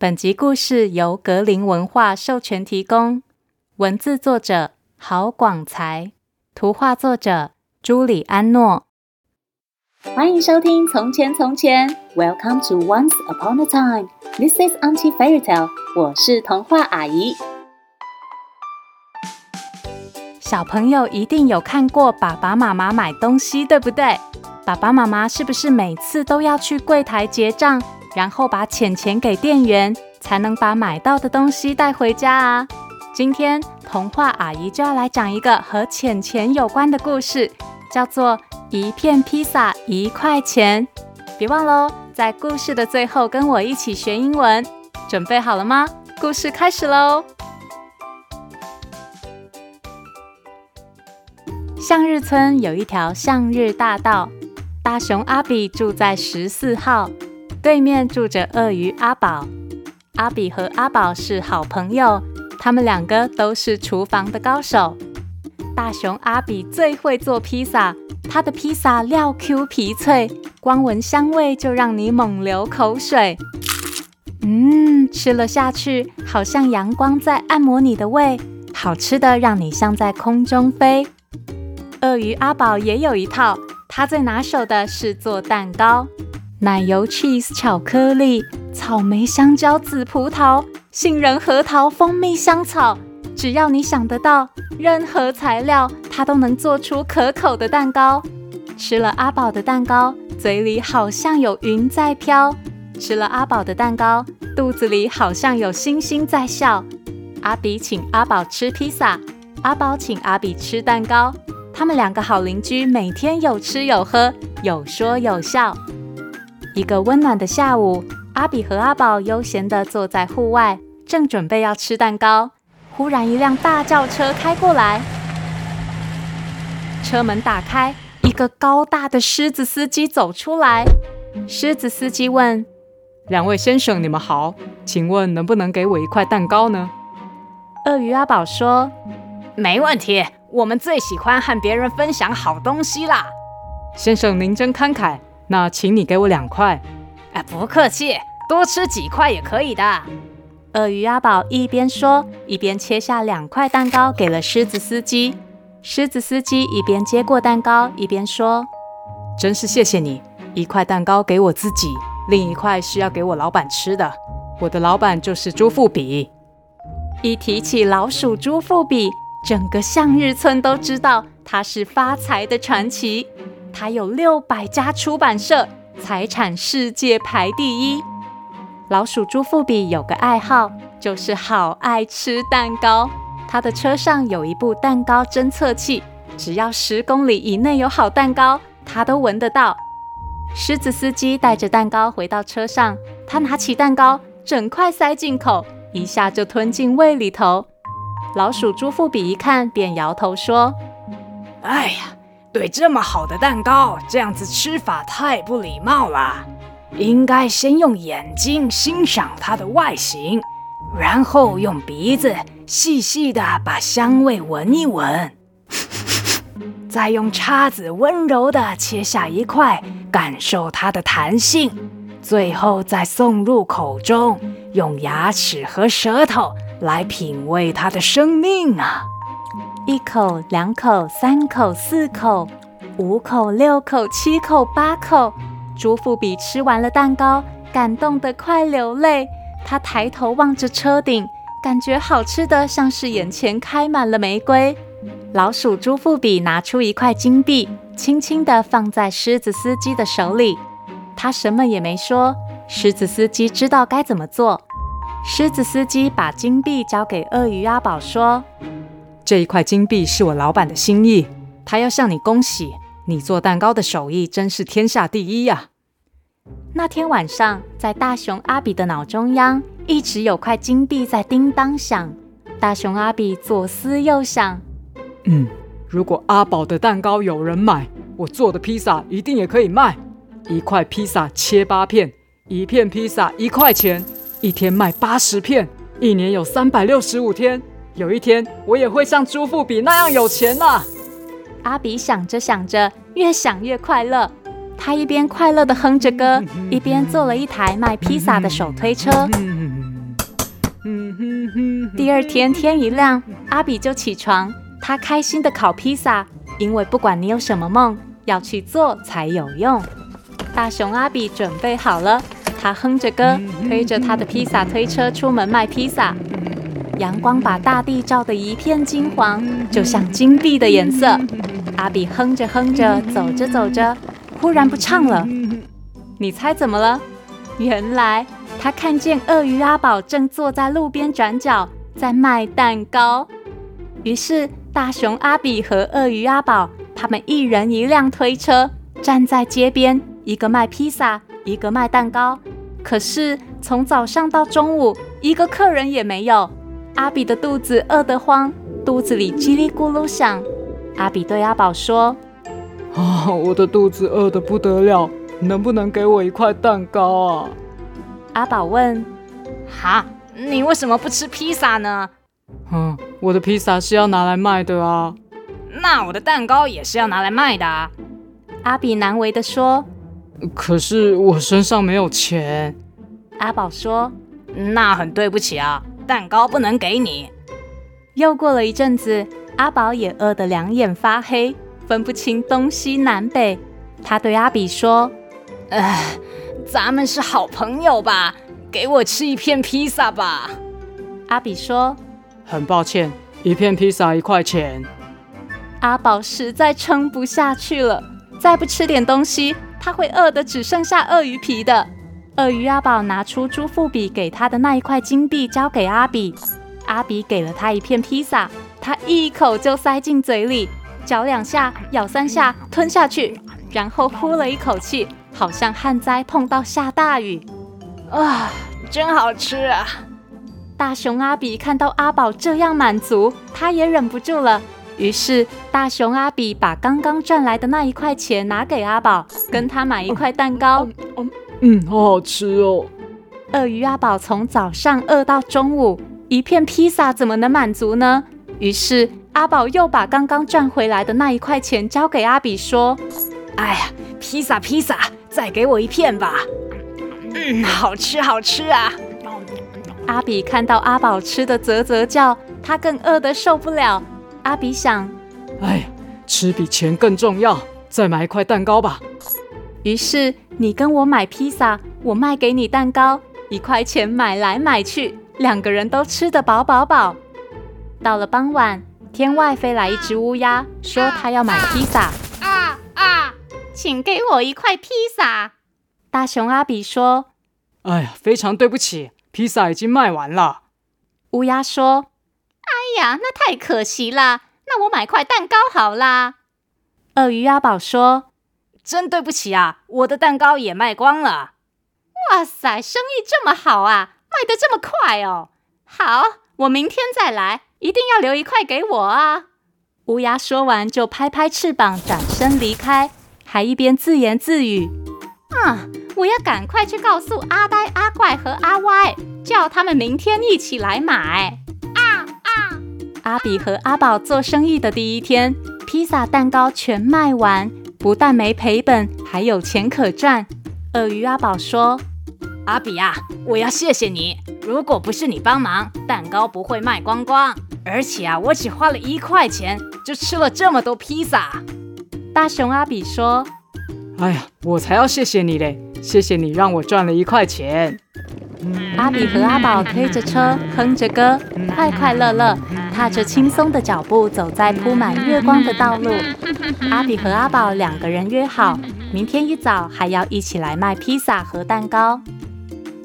本集故事由格林文化授权提供，文字作者郝广才，图画作者朱里安诺。欢迎收听《从前从前》，Welcome to Once Upon a Time。This is Auntie Fairy Tale。我是童话阿姨。小朋友一定有看过爸爸妈妈买东西，对不对？爸爸妈妈是不是每次都要去柜台结账？然后把钱钱给店员，才能把买到的东西带回家啊！今天童话阿姨就要来讲一个和钱钱有关的故事，叫做《一片披萨一块钱》。别忘喽，在故事的最后跟我一起学英文。准备好了吗？故事开始喽！向日村有一条向日大道，大熊阿比住在十四号。对面住着鳄鱼阿宝，阿比和阿宝是好朋友，他们两个都是厨房的高手。大熊阿比最会做披萨，他的披萨料 Q 皮脆，光闻香味就让你猛流口水。嗯，吃了下去，好像阳光在按摩你的胃，好吃的让你像在空中飞。鳄鱼阿宝也有一套，他最拿手的是做蛋糕。奶油、cheese、巧克力、草莓、香蕉、紫葡萄、杏仁、核桃、蜂蜜、香草，只要你想得到，任何材料，它都能做出可口的蛋糕。吃了阿宝的蛋糕，嘴里好像有云在飘；吃了阿宝的蛋糕，肚子里好像有星星在笑。阿比请阿宝吃披萨，阿宝请阿比吃蛋糕，他们两个好邻居，每天有吃有喝，有说有笑。一个温暖的下午，阿比和阿宝悠闲地坐在户外，正准备要吃蛋糕。忽然，一辆大轿车开过来，车门打开，一个高大的狮子司机走出来。狮子司机问：“两位先生，你们好，请问能不能给我一块蛋糕呢？”鳄鱼阿宝说：“没问题，我们最喜欢和别人分享好东西啦。”先生，您真慷慨。那请你给我两块。哎，不客气，多吃几块也可以的。鳄鱼阿宝一边说，一边切下两块蛋糕给了狮子司机。狮子司机一边接过蛋糕，一边说：“真是谢谢你，一块蛋糕给我自己，另一块是要给我老板吃的。我的老板就是朱富比。”一提起老鼠朱富比，整个向日村都知道他是发财的传奇。他有六百家出版社，财产世界排第一。老鼠朱富比有个爱好，就是好爱吃蛋糕。他的车上有一部蛋糕侦测器，只要十公里以内有好蛋糕，他都闻得到。狮子司机带着蛋糕回到车上，他拿起蛋糕，整块塞进口，一下就吞进胃里头。老鼠朱富比一看，便摇头说：“哎呀！”对这么好的蛋糕，这样子吃法太不礼貌了。应该先用眼睛欣赏它的外形，然后用鼻子细细的把香味闻一闻，再用叉子温柔的切下一块，感受它的弹性，最后再送入口中，用牙齿和舌头来品味它的生命啊。一口，两口，三口，四口，五口，六口，七口，八口。朱富比吃完了蛋糕，感动得快流泪。他抬头望着车顶，感觉好吃的像是眼前开满了玫瑰。老鼠朱富比拿出一块金币，轻轻地放在狮子司机的手里。他什么也没说，狮子司机知道该怎么做。狮子司机把金币交给鳄鱼阿宝，说。这一块金币是我老板的心意，他要向你恭喜，你做蛋糕的手艺真是天下第一呀！那天晚上，在大熊阿比的脑中央，一直有块金币在叮当响。大熊阿比左思右想，嗯，如果阿宝的蛋糕有人买，我做的披萨一定也可以卖。一块披萨切八片，一片披萨一块钱，一天卖八十片，一年有三百六十五天。有一天，我也会像朱富比那样有钱呐、啊！阿比想着想着，越想越快乐。他一边快乐地哼着歌，一边做了一台卖披萨的手推车。第二天天一亮，阿比就起床，他开心地烤披萨，因为不管你有什么梦，要去做才有用。大熊阿比准备好了，他哼着歌，推着他的披萨推车出门卖披萨。阳光把大地照得一片金黄，就像金币的颜色。阿比哼着哼着，走着走着，忽然不唱了。你猜怎么了？原来他看见鳄鱼阿宝正坐在路边转角，在卖蛋糕。于是大熊阿比和鳄鱼阿宝，他们一人一辆推车，站在街边，一个卖披萨，一个卖蛋糕。可是从早上到中午，一个客人也没有。阿比的肚子饿得慌，肚子里叽里咕噜响。阿比对阿宝说：“啊，我的肚子饿得不得了，能不能给我一块蛋糕啊？”阿宝问：“哈，你为什么不吃披萨呢？”“嗯，我的披萨是要拿来卖的啊。”“那我的蛋糕也是要拿来卖的啊。”阿比难为的说：“可是我身上没有钱。”阿宝说：“那很对不起啊。”蛋糕不能给你。又过了一阵子，阿宝也饿得两眼发黑，分不清东西南北。他对阿比说：“哎，咱们是好朋友吧？给我吃一片披萨吧。”阿比说：“很抱歉，一片披萨一块钱。”阿宝实在撑不下去了，再不吃点东西，他会饿得只剩下鳄鱼皮的。鳄鱼阿宝拿出朱富比给他的那一块金币，交给阿比。阿比给了他一片披萨，他一口就塞进嘴里，嚼两下，咬三下，吞下去，然后呼了一口气，好像旱灾碰到下大雨。啊，真好吃啊！大熊阿比看到阿宝这样满足，他也忍不住了。于是大熊阿比把刚刚赚来的那一块钱拿给阿宝，跟他买一块蛋糕。嗯，好好吃哦。鳄鱼阿宝从早上饿到中午，一片披萨怎么能满足呢？于是阿宝又把刚刚赚回来的那一块钱交给阿比，说：“哎呀，披萨披萨，再给我一片吧。嗯，好吃好吃啊。”阿比看到阿宝吃的啧啧叫，他更饿得受不了。阿比想：“哎呀，吃比钱更重要，再买一块蛋糕吧。”于是你跟我买披萨，我卖给你蛋糕，一块钱买来买去，两个人都吃得饱饱饱。到了傍晚，天外飞来一只乌鸦，说他要买披萨。啊啊，啊，啊！请给我一块披萨。大熊阿比说：“哎呀，非常对不起，披萨已经卖完了。”乌鸦说：“哎呀，那太可惜了，那我买块蛋糕好啦。”鳄鱼阿宝说。真对不起啊，我的蛋糕也卖光了。哇塞，生意这么好啊，卖得这么快哦。好，我明天再来，一定要留一块给我啊。乌鸦说完就拍拍翅膀，转身离开，还一边自言自语：“啊，我要赶快去告诉阿呆、阿怪和阿歪，叫他们明天一起来买。”啊啊！阿比和阿宝做生意的第一天，披萨蛋糕全卖完。不但没赔本，还有钱可赚。鳄鱼阿宝说：“阿比啊，我要谢谢你。如果不是你帮忙，蛋糕不会卖光光。而且啊，我只花了一块钱，就吃了这么多披萨。”大熊阿比说：“哎呀，我才要谢谢你嘞！谢谢你让我赚了一块钱。”阿比和阿宝推着车，哼着歌，快快乐乐，踏着轻松的脚步，走在铺满月光的道路。阿比和阿宝两个人约好，明天一早还要一起来卖披萨和蛋糕。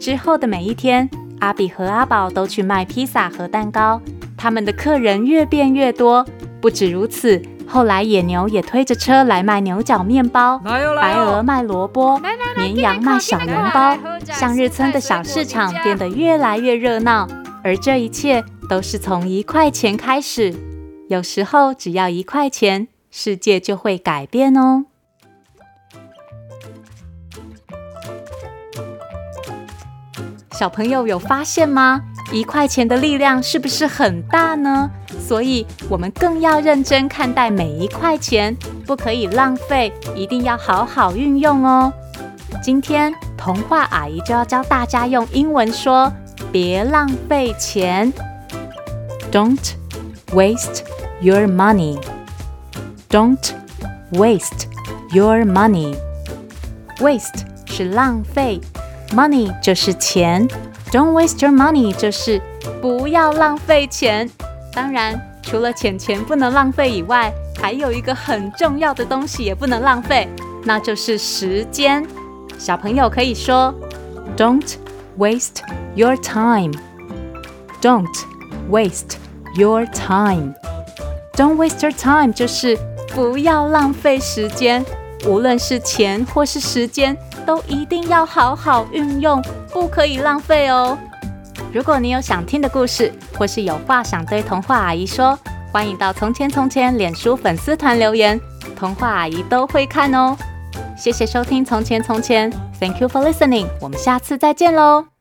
之后的每一天，阿比和阿宝都去卖披萨和蛋糕，他们的客人越变越多。不止如此。后来，野牛也推着车来卖牛角面包，白鹅卖萝卜，绵羊卖小笼包，向日村的小市场变得越来越热闹。而这一切都是从一块钱开始。有时候，只要一块钱，世界就会改变哦。小朋友有发现吗？一块钱的力量是不是很大呢？所以，我们更要认真看待每一块钱，不可以浪费，一定要好好运用哦。今天，童话阿姨就要教大家用英文说别浪费钱。Don't waste your money. Don't waste your money. Waste 是浪费，money 就是钱。Don't waste your money 就是不要浪费钱。当然，除了钱钱不能浪费以外，还有一个很重要的东西也不能浪费，那就是时间。小朋友可以说：Don't waste your time. Don't waste your time. Don't waste your time 就是不要浪费时间，无论是钱或是时间，都一定要好好运用，不可以浪费哦。如果你有想听的故事，或是有话想对童话阿姨说，欢迎到《从前从前》脸书粉丝团留言，童话阿姨都会看哦。谢谢收听《从前从前》，Thank you for listening，我们下次再见喽。